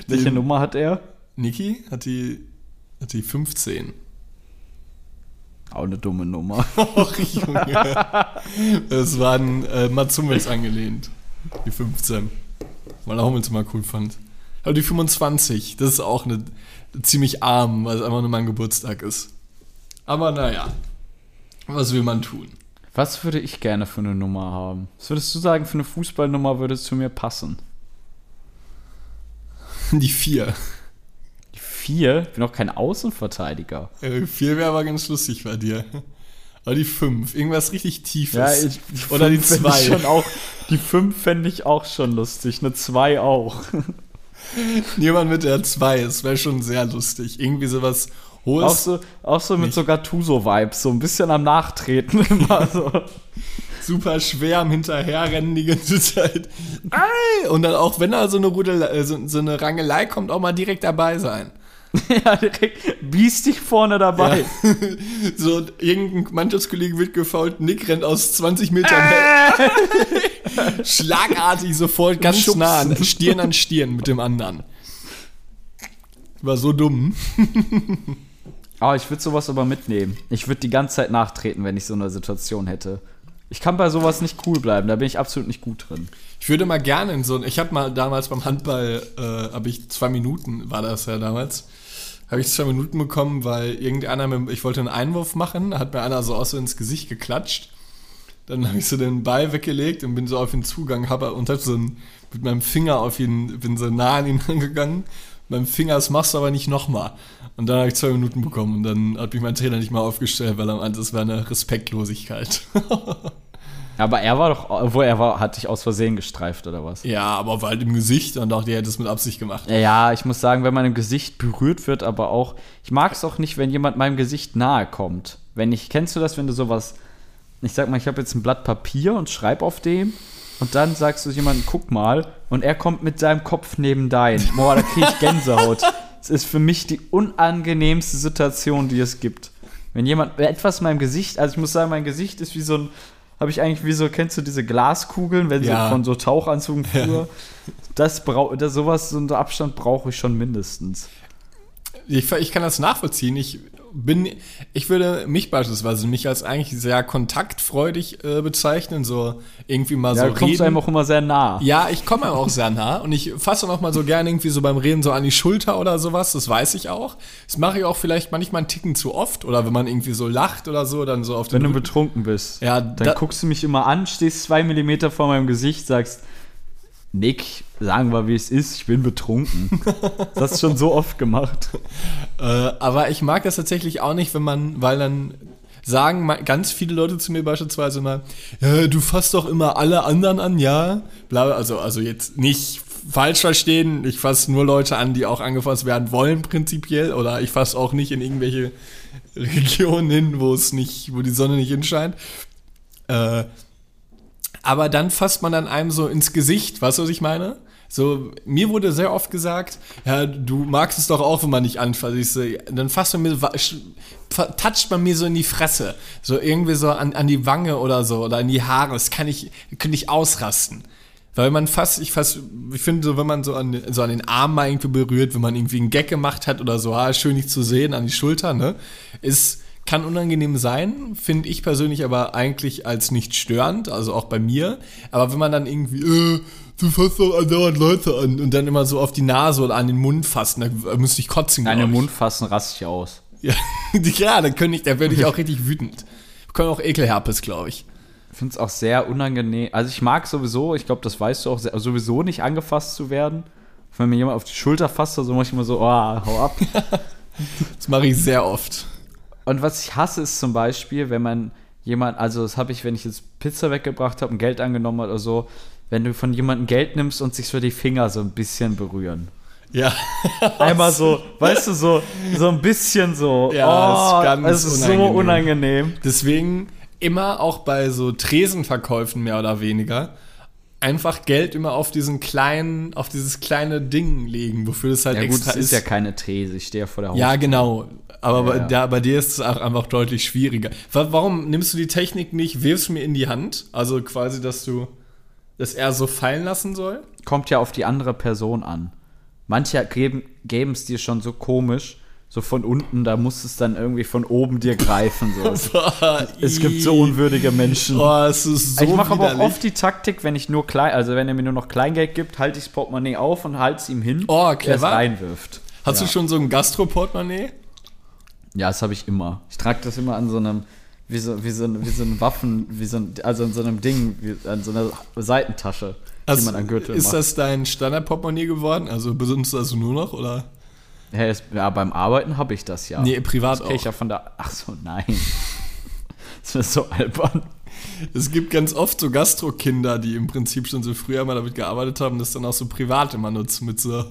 Welche Nummer hat er? Niki hat die, hat die 15. Auch eine dumme Nummer. [laughs] Och, Junge. Das war an äh, Mats Hummels angelehnt. Die 15. Weil er Hummels mal cool fand. Aber die 25, das ist auch eine, ziemlich arm, weil es einfach nur mein Geburtstag ist. Aber naja, was will man tun? Was würde ich gerne für eine Nummer haben? Was würdest du sagen, für eine Fußballnummer würde es zu mir passen? [laughs] Die 4. Die vier? Ich bin auch kein Außenverteidiger. Äh, 4 wäre aber ganz lustig bei dir. Aber die 5, irgendwas richtig Tiefes. die Oder die fänd ich 2. schon auch. Die 5 fände ich auch schon lustig. Eine 2 auch. [laughs] [laughs] Jemand mit der 2, das wäre schon sehr lustig. Irgendwie sowas hohes. Auch so, auch so mit Nicht. so Gattuso-Vibes. So ein bisschen am Nachtreten [laughs] immer so. super schwer am Hinterherrennen die ganze Zeit. Ei! Und dann auch, wenn da so eine, Rudel, äh, so, so eine Rangelei kommt, auch mal direkt dabei sein. [laughs] ja, direkt biestig vorne dabei. Ja. [laughs] so, irgendein Mannschaftskollege wird gefault, Nick rennt aus 20 Metern Äh. weg. [laughs] Schlagartig sofort ganz Schubsen. nah an, Stirn an Stirn mit dem anderen. War so dumm. Aber ich würde sowas aber mitnehmen. Ich würde die ganze Zeit nachtreten, wenn ich so eine Situation hätte. Ich kann bei sowas nicht cool bleiben, da bin ich absolut nicht gut drin. Ich würde mal gerne in so ein, ich habe mal damals beim Handball, äh, habe ich zwei Minuten, war das ja damals, habe ich zwei Minuten bekommen, weil irgendeiner, mit, ich wollte einen Einwurf machen, hat mir einer so aus so ins Gesicht geklatscht. Dann habe ich so den Ball weggelegt und bin so auf ihn zugegangen, habe und hab so ein, mit meinem Finger auf ihn, bin so nah an ihn [laughs] rangegangen. Mit meinem Finger, das machst du aber nicht nochmal. Und dann habe ich zwei Minuten bekommen und dann hat mich mein Trainer nicht mal aufgestellt, weil er meinte, das wäre eine Respektlosigkeit. [laughs] Aber er war doch, wo er war, hat dich aus Versehen gestreift oder was? ja, aber halt im Gesicht und dachte, er hätte es mit Absicht gemacht. Ja, ich muss sagen, wenn man im Gesicht berührt wird, aber auch, ich mag es auch nicht, wenn jemand meinem Gesicht nahe kommt. Wenn ich, kennst du das, wenn du sowas, ich sag mal, ich habe jetzt ein Blatt Papier und schreib auf dem und dann sagst du jemandem, guck mal, und er kommt mit seinem Kopf neben dein. Boah, da krieg ich Gänsehaut. [laughs] Es ist für mich die unangenehmste Situation, die es gibt. Wenn jemand etwas in meinem Gesicht, also ich muss sagen, mein Gesicht ist wie so ein, habe ich eigentlich wie so, kennst du diese Glaskugeln, wenn Ja. sie von so Tauchanzügen früher? Das braucht, sowas, so einen Abstand brauche ich schon mindestens. Ich, ich kann das nachvollziehen. Ich bin, ich würde mich beispielsweise mich als eigentlich sehr kontaktfreudig äh, bezeichnen, so irgendwie mal Ja, so du kommst einem reden. auch immer sehr nah. Ja, ich komme auch sehr nah und ich fasse auch mal so gerne irgendwie so beim Reden so an die Schulter oder sowas, das weiß ich auch. Das mache ich auch vielleicht manchmal einen Ticken zu oft oder wenn man irgendwie so lacht oder so, dann so auf den Wenn du Rücken. betrunken bist, Ja, dann da- guckst du mich immer an, stehst zwei Millimeter vor meinem Gesicht, sagst, Nick, sagen wir, wie es ist, ich bin betrunken. das hast du schon so oft gemacht. Äh, aber ich mag das tatsächlich auch nicht, wenn man, weil dann sagen ganz viele Leute zu mir beispielsweise mal, ja, du fasst doch immer alle anderen an, ja. Bla, also, also jetzt nicht falsch verstehen, ich fasse nur Leute an, die auch angefasst werden wollen, prinzipiell. Oder ich fasse auch nicht in irgendwelche Regionen hin, wo es nicht, wo die Sonne nicht hinscheint. Äh, aber dann fasst man dann einem so ins Gesicht, weißt du, was ich meine? So, mir wurde sehr oft gesagt, ja, du magst es doch auch, wenn man nicht anfasst. Ich so, dann fasst man mir, toucht man mir so in die Fresse. So irgendwie so an, an die Wange oder so oder in die Haare. Das kann ich, könnte ich ausrasten. Weil man fast, ich fast, ich finde so, wenn man so an, so an den Arm mal irgendwie berührt, wenn man irgendwie einen Gag gemacht hat oder so, ah, schön dich zu sehen, an die Schulter, ne, ist, kann unangenehm sein, finde ich persönlich aber eigentlich als nicht störend, also auch bei mir. Aber wenn man dann irgendwie, äh, du fasst doch andauernd Leute an und dann immer so auf die Nase oder an den Mund fassen, da müsste ich kotzen. Nein, im ich. Mund fassen raste ich aus. Ja, [laughs] ja da könnte ich, da würde ich auch richtig wütend. Ich kann auch Ekelherpes, glaube ich. Ich finde es auch sehr unangenehm. Also ich mag sowieso, ich glaube, das weißt du auch, sehr, sowieso nicht angefasst zu werden. Wenn mir jemand auf die Schulter fasst, so mache ich immer so, oh, hau ab. [laughs] Das mache ich sehr oft. Und was ich hasse, ist zum Beispiel, wenn man jemand, also das habe ich, wenn ich jetzt Pizza weggebracht habe und Geld angenommen habe oder so, wenn du von jemandem Geld nimmst und sich so die Finger so ein bisschen berühren. Ja. [laughs] Einmal so, weißt du, so, so ein bisschen so. Ja, oh, ist ganz es ist so unangenehm. unangenehm. Deswegen immer auch bei so Tresenverkäufen mehr oder weniger einfach Geld immer auf diesen kleinen, auf dieses kleine Ding legen, wofür das halt Ja gut, extra es ist ja keine These, ich stehe ja vor der Ja, genau. Aber bei, Ja. Da, bei dir ist es auch einfach deutlich schwieriger. Wa- Warum nimmst du die Technik nicht, wirfst mir in die Hand? Also quasi, dass du das eher so fallen lassen soll? kommt ja auf die andere Person an. Manche geben es dir schon so komisch, so von unten, da muss es dann irgendwie von oben dir greifen. So. [laughs] es gibt so unwürdige Menschen. Oh, es ist so ich mache aber auch oft die Taktik, wenn ich nur klein, also wenn er mir nur noch Kleingeld gibt, halte ich das Portemonnaie auf und halte es ihm hin, Oh, der es reinwirft. Hast ja. du schon so ein Gastroportemonnaie? Ja, das habe ich immer. Ich trage das immer an so einem, wie so, wie so, ein- wie so ein Waffen, wie so ein, also an so einem Ding, wie, an so einer Seitentasche, die Also, man an Gürtel ist macht. das dein Standardportemonnaie geworden? Also benutzt du das nur noch oder? Ja, es- ja, beim Arbeiten habe ich das ja. Nee, privat das kenn ich auch. ja von der. Ach so, nein. Das ist so albern. Es gibt ganz oft so Gastrokinder, die im Prinzip schon so früher mal damit gearbeitet haben, das dann auch so privat immer nutzen mit so.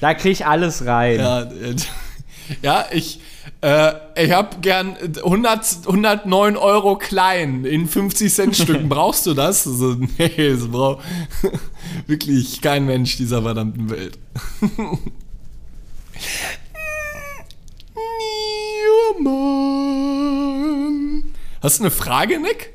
Da kriege ich alles rein. Ja, äh, [laughs] ja ich, äh, ich habe gern 100, 109 Euro klein in 50 Cent Stücken. [laughs] Brauchst du das? So, nee, das braucht [laughs] wirklich kein Mensch dieser verdammten Welt. Mann. [laughs] Hast du eine Frage, Nick?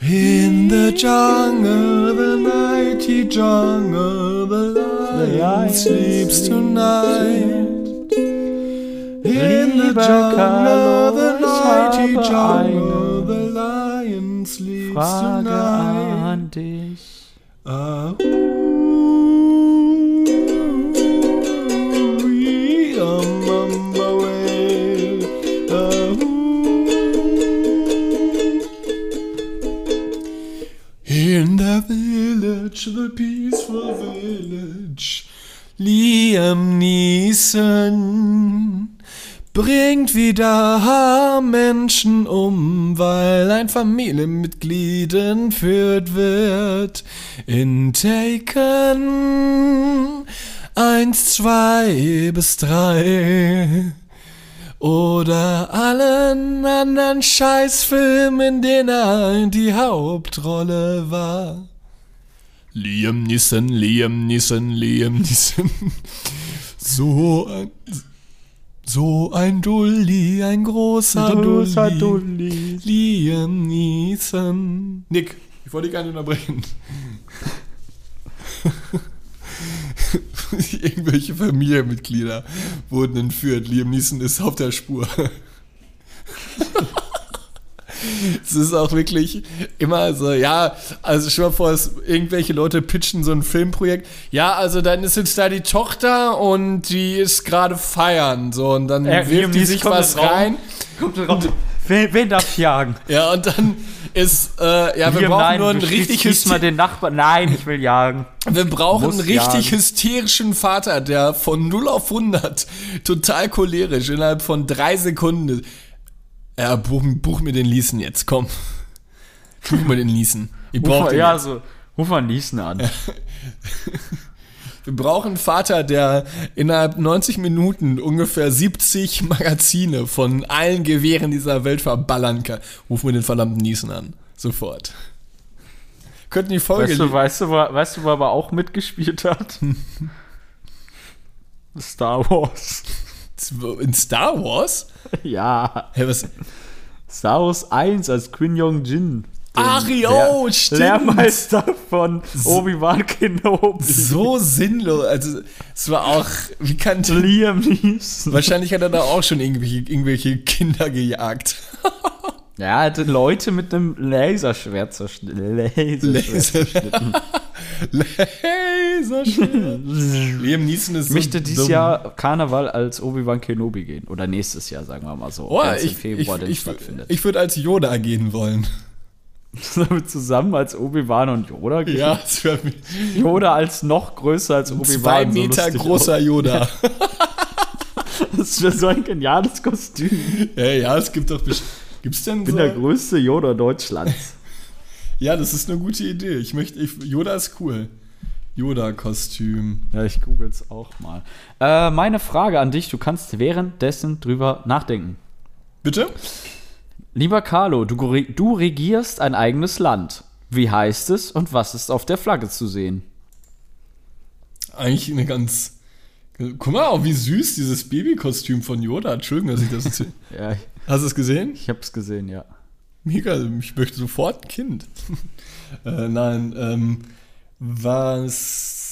In the jungle, the mighty jungle, the lion sleeps tonight. In the jungle, the habe jungle, the lion sleeps Frage tonight. an dich. Ah, ooh, bringt wieder Menschen um, weil ein Familienmitglied entführt wird. In Taken eins, zwei bis drei. Oder allen anderen Scheißfilmen, in denen er die Hauptrolle war. Liam Neeson, Liam Neeson, Liam Neeson. [laughs] So ein, so ein Dulli, ein großer, Großer Dulli. Liam Neeson. Nick, ich wollte dich gar nicht unterbrechen. [laughs] Irgendwelche Familienmitglieder wurden entführt. Liam Neeson ist auf der Spur. [laughs] Es ist auch wirklich immer so, ja, also dir mal vor, es, irgendwelche Leute pitchen so ein Filmprojekt. Ja, also dann ist jetzt da die Tochter und die ist gerade feiern. So, und dann Äh, wirft die sich was Raum. rein. Kommt raus. Wen, wen darf ich jagen? Ja, und dann ist, äh, ja, wir Liam, brauchen nein, nur einen richtig, mal den Nachbarn. Nein, ich will jagen. wir brauchen Muss einen richtig jagen. hysterischen Vater, der von 0 auf 100 total cholerisch innerhalb von drei Sekunden. Ja, buch, buch mir den Leeson jetzt, komm. Buch mir den Leeson. Ich brauch mal, den ja, so. Ruf mal Niesen an. [laughs] Wir brauchen einen Vater, der innerhalb 90 Minuten ungefähr 70 Magazine von allen Gewehren dieser Welt verballern kann. Ruf mir den verdammten Niesen an. Sofort. Könnten die Folge. Weißt du, weißt, du, wo, weißt du, wo er aber auch mitgespielt hat? [laughs] Star Wars. In Star Wars? [laughs] Ja. Hä, was? Star Wars 1 als Quin Yong Jin. Ach, jo, stimmt. Lehrmeister von Obi-Wan Kenobi. So sinnlos. Also, es war auch. Wie kann. Liam Neeson. Wahrscheinlich hat er da auch schon irgendwelche, irgendwelche Kinder gejagt. [laughs] Ja, er hatte Leute mit einem Laserschwert zerschnitten. Laserschwert. Laserschwert. Liam Neeson ist so Möchte dieses dumm. Jahr Karneval als Obi-Wan Kenobi gehen. Oder nächstes Jahr, sagen wir mal so. Oh, als im ich, Februar ich, ich, stattfindet. ich würde als Yoda gehen wollen. [laughs] Sollen wir zusammen als Obi-Wan und Yoda gehen? Ja, es wäre Yoda als noch größer als Obi-Wan. zwei so Meter lustig großer Yoda. [laughs] Das wäre so ein geniales Kostüm. ja, ja, es gibt doch. best- Gibt's denn Ich bin so? der größte Yoda Deutschlands. [laughs] Ja, das ist eine gute Idee. Ich möchte. Ich, Yoda ist cool. Yoda-Kostüm. Ja, ich google's auch mal. Äh, meine Frage an dich, du kannst währenddessen drüber nachdenken. Bitte? Lieber Carlo, du, du regierst ein eigenes Land. Wie heißt es und was ist auf der Flagge zu sehen? Eigentlich eine ganz. Guck mal, auch wie süß dieses Babykostüm von Yoda. Entschuldigung, dass ich das erzähle. [laughs] Ja, Hast du es gesehen? ich hab's gesehen, ja. Mega, ich möchte sofort ein Kind. [laughs] äh, nein, ähm, was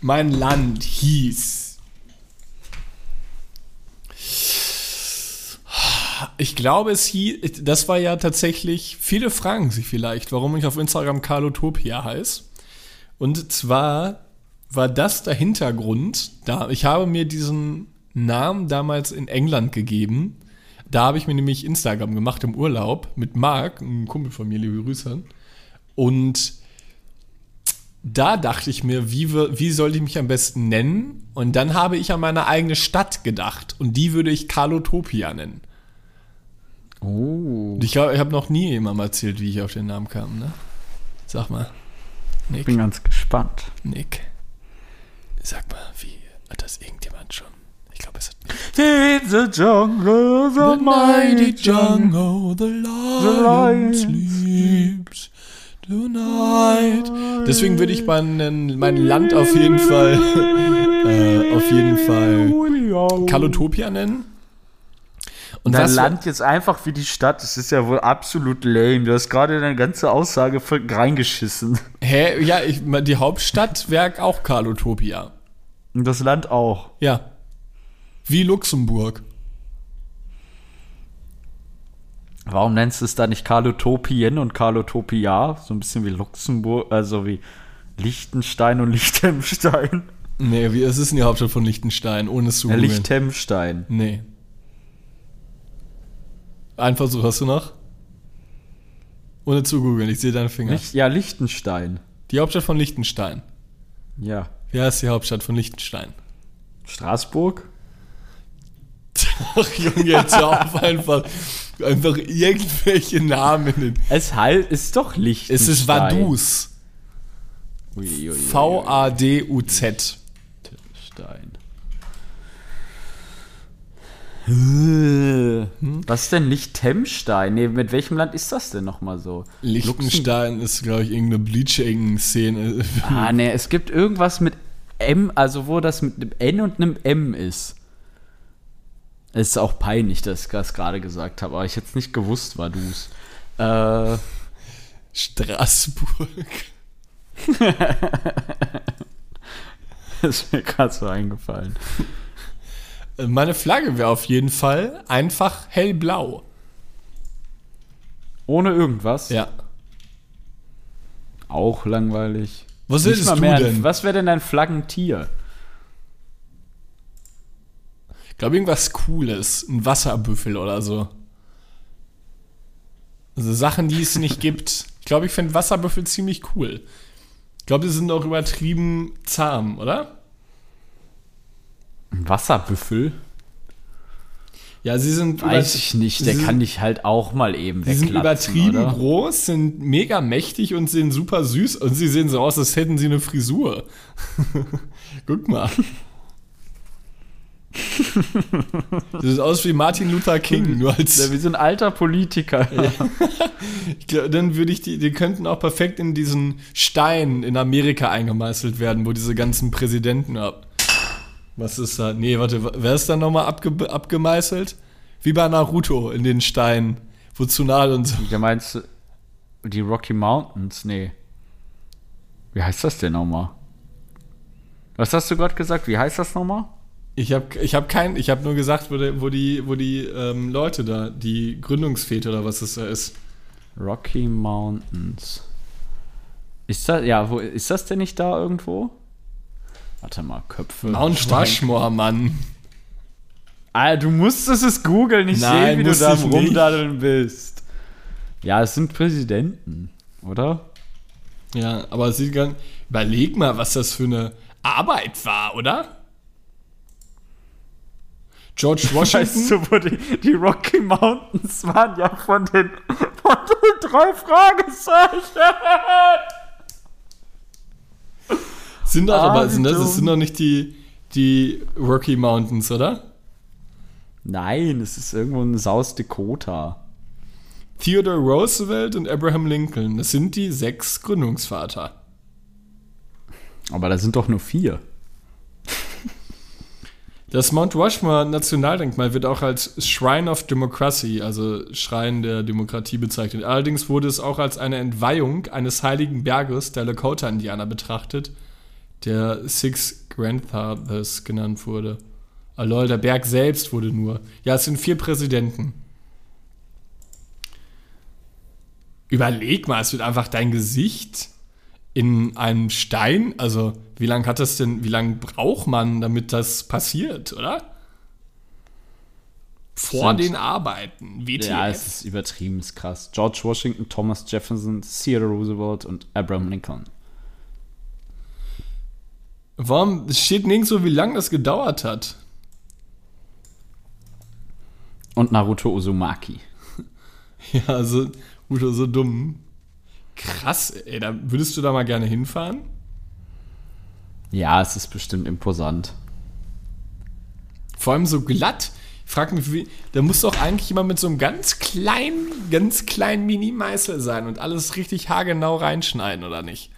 mein Land hieß. Ich glaube, es hieß, das war ja tatsächlich, viele fragen sich vielleicht, warum ich auf Instagram Carlotopia heiße. Und zwar war das der Hintergrund, da ich habe mir diesen Namen damals in England gegeben. Da habe ich mir nämlich Instagram gemacht im Urlaub mit Marc, einem Kumpel von mir, liebe Grüße. Und da dachte ich mir, wie, wie sollte ich mich am besten nennen? Und dann habe ich an meine eigene Stadt gedacht. Und die würde ich Carlotopia nennen. Oh. Ich habe noch nie jemandem erzählt, wie ich auf den Namen kam, ne? Sag mal. Nick. Ich bin ganz gespannt. Nick. Sag mal, wie hat das irgendjemand schon? Ich glaube, es hat In the jungle, the mighty jungle. the lion lion sleeps tonight. Deswegen würde ich mein, mein Land auf jeden Fall, [laughs] äh, auf jeden Fall Kalotopia nennen. Und Dein was- Land jetzt einfach wie die Stadt, das ist ja wohl absolut lame. Du hast gerade deine ganze Aussage voll reingeschissen. Hä? Ja, ich, die Hauptstadt wäre auch Kalotopia. Und das Land auch. Ja. Wie Luxemburg. Warum nennst du es da nicht Karlotopien und Karlotopia? So ein bisschen wie Luxemburg, also wie Liechtenstein und [laughs] Liechtenstein. Nee, wie, es ist denn die Hauptstadt von Liechtenstein, ohne es zu Ja, googeln. Liechtenstein. Nee. Einfach so, hast du noch? Ohne zu googeln, ich sehe deine Finger. Licht, ja, Liechtenstein. Die Hauptstadt von Liechtenstein. Ja. Wie heißt die Hauptstadt von Liechtenstein? Straßburg? Ach Junge, jetzt auf einfach, einfach irgendwelche Namen. Es halt ist doch Es Liechtenstein. ist Vaduz. V-A-D-U-Z. Stein. Was ist denn Liechtenstein? Nee, mit welchem Land ist das denn nochmal so? Liechtenstein ist, glaube ich, irgendeine Bleaching-Szene. Ah, nee, es gibt irgendwas mit M, also wo das mit einem N und einem M ist. Es ist auch peinlich, dass ich das gerade gesagt habe, aber ich hätte es nicht gewusst, war du's. Äh, Straßburg. [laughs] das ist mir gerade so eingefallen. Meine Flagge wäre auf jeden Fall einfach hellblau. Ohne irgendwas? Ja. Auch langweilig. Was mal du mehr ein- denn? Was wäre denn ein Flaggentier? Ich glaube, irgendwas Cooles. Ein Wasserbüffel oder so. Also Sachen, die es nicht gibt. Ich glaube, ich finde Wasserbüffel ziemlich cool. Ich glaube, die sind auch übertrieben zahm, oder? Ein Wasserbüffel? Ja, sie sind Weiß ich nicht, der kann dich halt auch mal eben Sie sind übertrieben oder? groß, sind mega mächtig und sehen super süß und sie sehen so aus, als hätten sie eine Frisur. [laughs] Guck mal. [laughs] Das sieht aus wie Martin Luther King, nur als. Ja, wie so ein alter Politiker. [laughs] Ich glaub, dann würde ich die, die könnten auch perfekt in diesen Stein in Amerika eingemeißelt werden, wo diese ganzen Präsidenten ab. Was ist da? Nee, warte, wer ist da nochmal abge, abgemeißelt? Wie bei Naruto in den Stein, wo Tsunade und so. Ja, meinst du die Rocky Mountains? Nee. Wie heißt das denn nochmal? Was hast du gerade gesagt? Wie heißt das nochmal? Ich habe ich hab kein, ich habe nur gesagt, wo, der, wo die, wo die ähm, Leute da, die Gründungsväter oder was das da ist. Rocky Mountains. Ist das, ja, wo, ist das denn nicht da irgendwo? Warte mal, Köpfe. Mount Rushmore, Mann. Ah, du musstest es googeln, nicht Nein, sehen, wie du da ich. Rumdaddeln bist. Ja, es sind Präsidenten, oder? Ja, aber sieht ganz. Überleg mal, was das für eine Arbeit war, oder? George [laughs] Washington. Weißt du, wo die, die Rocky Mountains waren ja von den, von den drei Fragezeichen. Sind doch aber sind das, das sind doch nicht die, die Rocky Mountains, oder? Nein, es ist irgendwo in South Dakota. Theodore Roosevelt und Abraham Lincoln, das sind die sechs Gründungsvater. Aber da sind doch nur vier. Das Mount Rushmore Nationaldenkmal wird auch als Shrine of Democracy, also Schrein der Demokratie bezeichnet. Allerdings wurde es auch als eine Entweihung eines heiligen Berges der Lakota-Indianer betrachtet, der Six Grandfathers genannt wurde. Ah lol, der Berg selbst wurde nur. Ja, es sind vier Präsidenten. Überleg mal, es wird einfach dein Gesicht in einem Stein, also wie lange hat das denn, wie lange braucht man, damit das passiert, oder? Vor den Arbeiten, WTF. Ja, es ist übertrieben, ist krass. George Washington, Thomas Jefferson, Theodore Roosevelt und Abraham Lincoln. Warum es steht nirgendwo, wie lange das gedauert hat? Und Naruto Uzumaki. [laughs] Ja, also, Udo, so dumm. Krass, ey, da würdest du da mal gerne hinfahren? Ja, es ist bestimmt imposant. Vor allem so glatt. Ich frag mich, wie, da muss doch eigentlich jemand mit so einem ganz kleinen, ganz kleinen Mini-Meißel sein und alles richtig haargenau reinschneiden, oder nicht?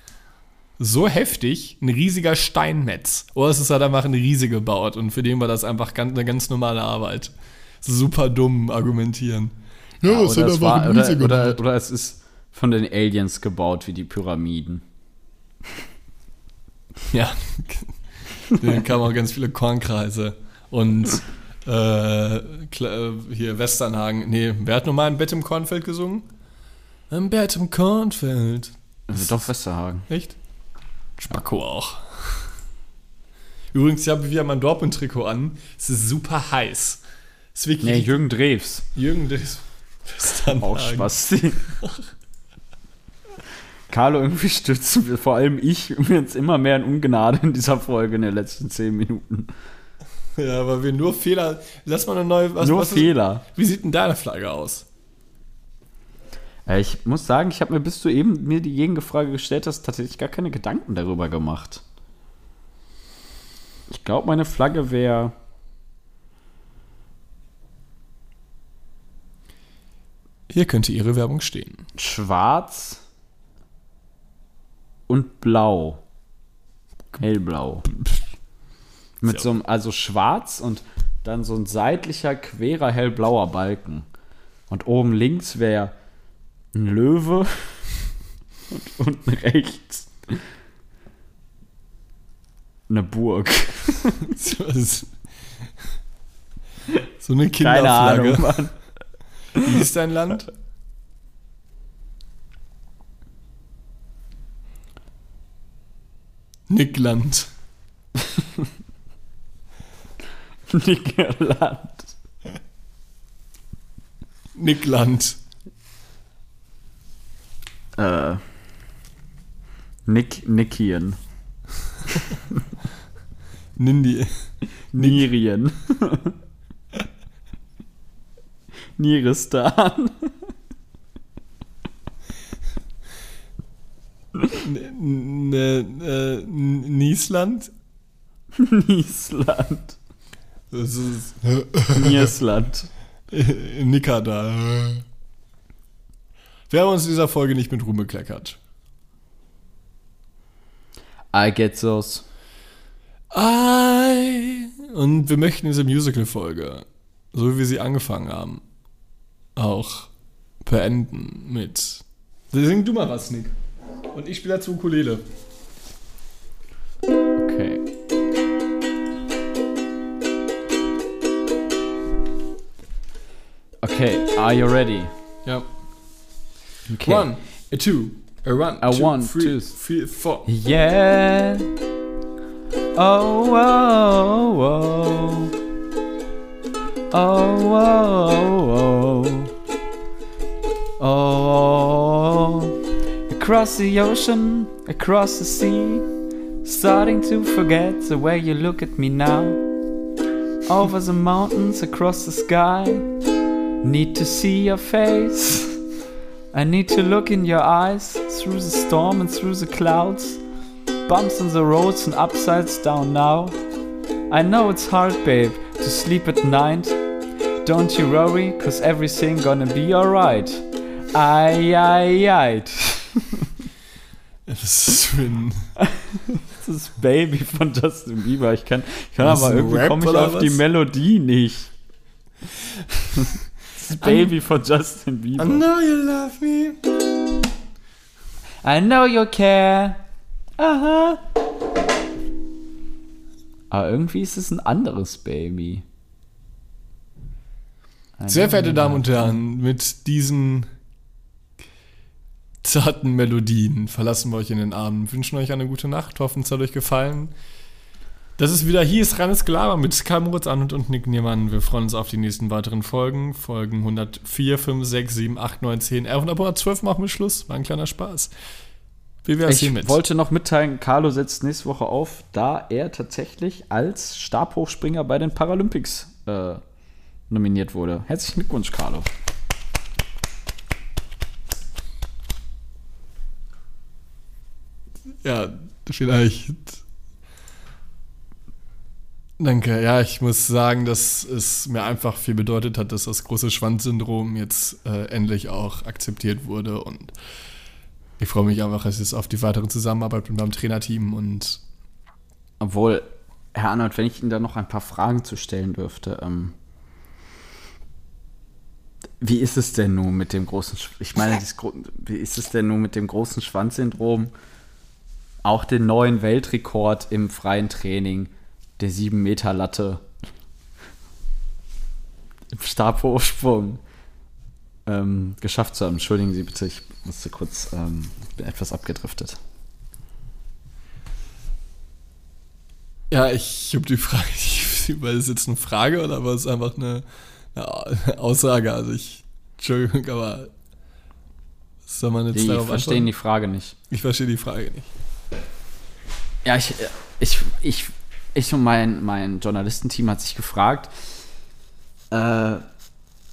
So heftig, ein riesiger Steinmetz. Oder es ist halt einfach ein riese gebaut und für den war das einfach ganz, eine ganz normale Arbeit. Super dumm argumentieren. Ja, es oder, hat es einfach war, ein oder, riese oder, gebaut. oder es ist von den Aliens gebaut, wie die Pyramiden. Ja, [laughs] da kamen auch ganz viele Kornkreise. Und äh, äh, hier Westernhagen. Nee, wer hat nochmal ein Bett im Kornfeld gesungen? Ein Bett im Kornfeld. Also doch Westerhagen. Echt? Spacko auch. Übrigens, ich habe wieder mein Dortmund-Trikot an. Es ist super heiß. Es ist wirklich. Nee, Jürgen Drews. Jürgen, Westernhagen. Auch Spaß. Carlo, irgendwie stürzen wir, vor allem ich, jetzt immer mehr in Ungnade in dieser Folge in den letzten zehn Minuten. Ja, weil wir nur Fehler. Lass mal eine neue. Was, Nur was ist- Fehler. Wie sieht denn deine Flagge aus? Äh, Ich muss sagen, ich habe mir bis du eben mir die Gegenfrage gestellt hast, tatsächlich gar keine Gedanken darüber gemacht. Ich glaube, meine Flagge wäre. Hier könnte Ihre Werbung stehen. schwarz und blau. Hellblau. Mit so einem, also schwarz und dann so ein seitlicher, querer, hellblauer Balken. Und oben links wäre ein Löwe und unten rechts eine Burg. [laughs] So, eine Keine Ahnung, Kinderflagge. Mann. Wie ist dein Land? Nickland. Nickerland. [laughs] Nickland. Äh. Nick, Nickien. [laughs] Nindi. Nirien. Nieristan. N äh, Niesland? Niesland. Das ist Niersland. [laughs] Nikada. Wir haben uns in dieser Folge nicht mit Ruhm bekleckert. I get those. I. Und wir möchten diese Musical-Folge, so wie wir sie angefangen haben, auch beenden mit. Sing du mal was, Nick. Und ich spiele dazu Ukulele. Okay. Okay, are you ready? Ja. Okay. One, a two, a one, A two, one, three, two. three, four. Yeah. Oh, oh, oh. Oh, oh, oh. Oh. Across the ocean, across the sea. Starting to forget the way you look at me now. Over the mountains, across the sky. Need to see your face. I need to look in your eyes through the storm and through the clouds. Bumps in the roads and upsides down now. I know it's hard, babe, to sleep at night. Don't you worry, cause everything gonna be alright. Ai, ai, ai. Das ist ein. [laughs] Das ist Baby von Justin Bieber. Ich kann, ich kann aber irgendwie komme ich auf die? Melodie nicht. [laughs] Ist Baby von Justin Bieber. I know you love me. I know you care. Aha. Aber irgendwie ist es ein anderes Baby. I Sehr verehrte Damen und Herren, mit diesen zarten Melodien verlassen wir euch in den Abend, wünschen euch eine gute Nacht, hoffen es hat euch gefallen. Das ist wieder hier ist reines Gelaber mit Karl Moritz Arndt und Nick Niemann. Wir freuen uns auf die nächsten weiteren Folgen. Folgen 104, 5, 6, 7, 8, 9, 10, 11 und ab 112 machen wir Schluss. War ein kleiner Spaß. Wie wär's Ich hiermit? wollte noch mitteilen, Carlo setzt nächste Woche auf, da er tatsächlich als Stabhochspringer bei den Paralympics äh, nominiert wurde. Herzlichen Glückwunsch, Carlo. Ja, vielleicht. Danke. Ja, ich muss sagen, dass es mir einfach viel bedeutet hat, dass das große Schwanzsyndrom jetzt äh, endlich auch akzeptiert wurde. Und ich freue mich einfach jetzt auf die weitere Zusammenarbeit mit meinem Trainerteam. Und Obwohl, Herr Arnold, wenn ich Ihnen da noch ein paar Fragen zu stellen dürfte, ähm, wie ist es denn nun mit dem großen, Sch ich meine, Gro- wie ist es denn nun mit dem großen Schwanzsyndrom? Auch den neuen Weltrekord im freien Training, der 7 Meter Latte im Stabhochsprung ähm, geschafft zu haben. Entschuldigen Sie bitte, ich musste kurz, ähm, bin etwas abgedriftet. ja, ich habe die Frage, [laughs] war das jetzt eine Frage oder war es einfach eine, eine Aussage? Also ich, Entschuldigung, aber was soll man jetzt Die darauf verstehen antworten? die Frage nicht. Ich verstehe die Frage nicht. Ja, ich, ich, ich, ich und mein, mein Journalistenteam hat sich gefragt, äh,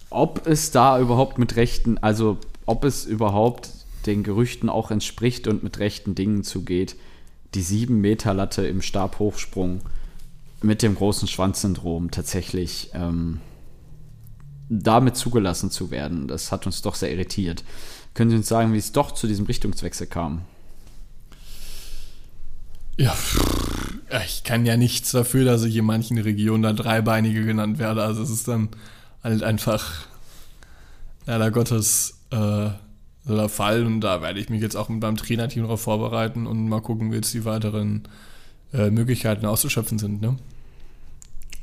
ob es da überhaupt mit rechten, also ob es überhaupt den Gerüchten auch entspricht und mit rechten Dingen zugeht, die 7 Meter Latte im Stabhochsprung mit dem großen Schwanzsyndrom tatsächlich ähm, damit zugelassen zu werden. Das hat uns doch sehr irritiert. Können Sie uns sagen, wie es doch zu diesem Richtungswechsel kam? Ja, ich kann ja nichts dafür, dass ich in manchen Regionen da Dreibeinige genannt werde. Also es ist dann halt einfach leider Gottes äh, der Fall und da werde ich mich jetzt auch mit meinem Trainerteam darauf vorbereiten und mal gucken, wie jetzt die weiteren äh, Möglichkeiten auszuschöpfen sind. Ne?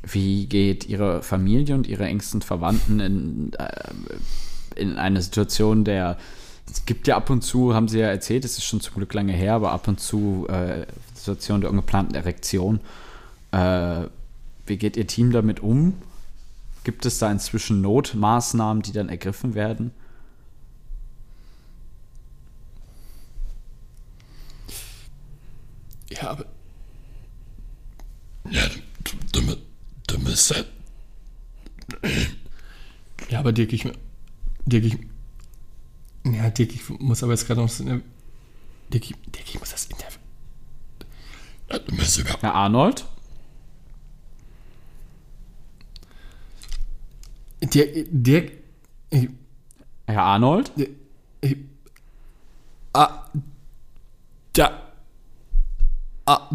Wie geht Ihre Familie und Ihre engsten Verwandten in, äh, in eine Situation der, es gibt ja ab und zu, haben Sie ja erzählt, es ist schon zum Glück lange her, aber ab und zu äh, Situation der ungeplanten Erektion. Äh, wie geht Ihr Team damit um? Gibt es da inzwischen Notmaßnahmen, die dann ergriffen werden? Ja, aber. Ja, du, du, du, du müsst halt. Ja, Ja, aber Dirk, ich. Dirk, ich. Ja, Dirk, ich muss aber jetzt gerade noch das Interview. Dirk, ich, Dirk, ich muss das Interview. Herr Arnold? Dirk, Dirk. Ich, Herr Arnold? ich, ah. Da. Ah.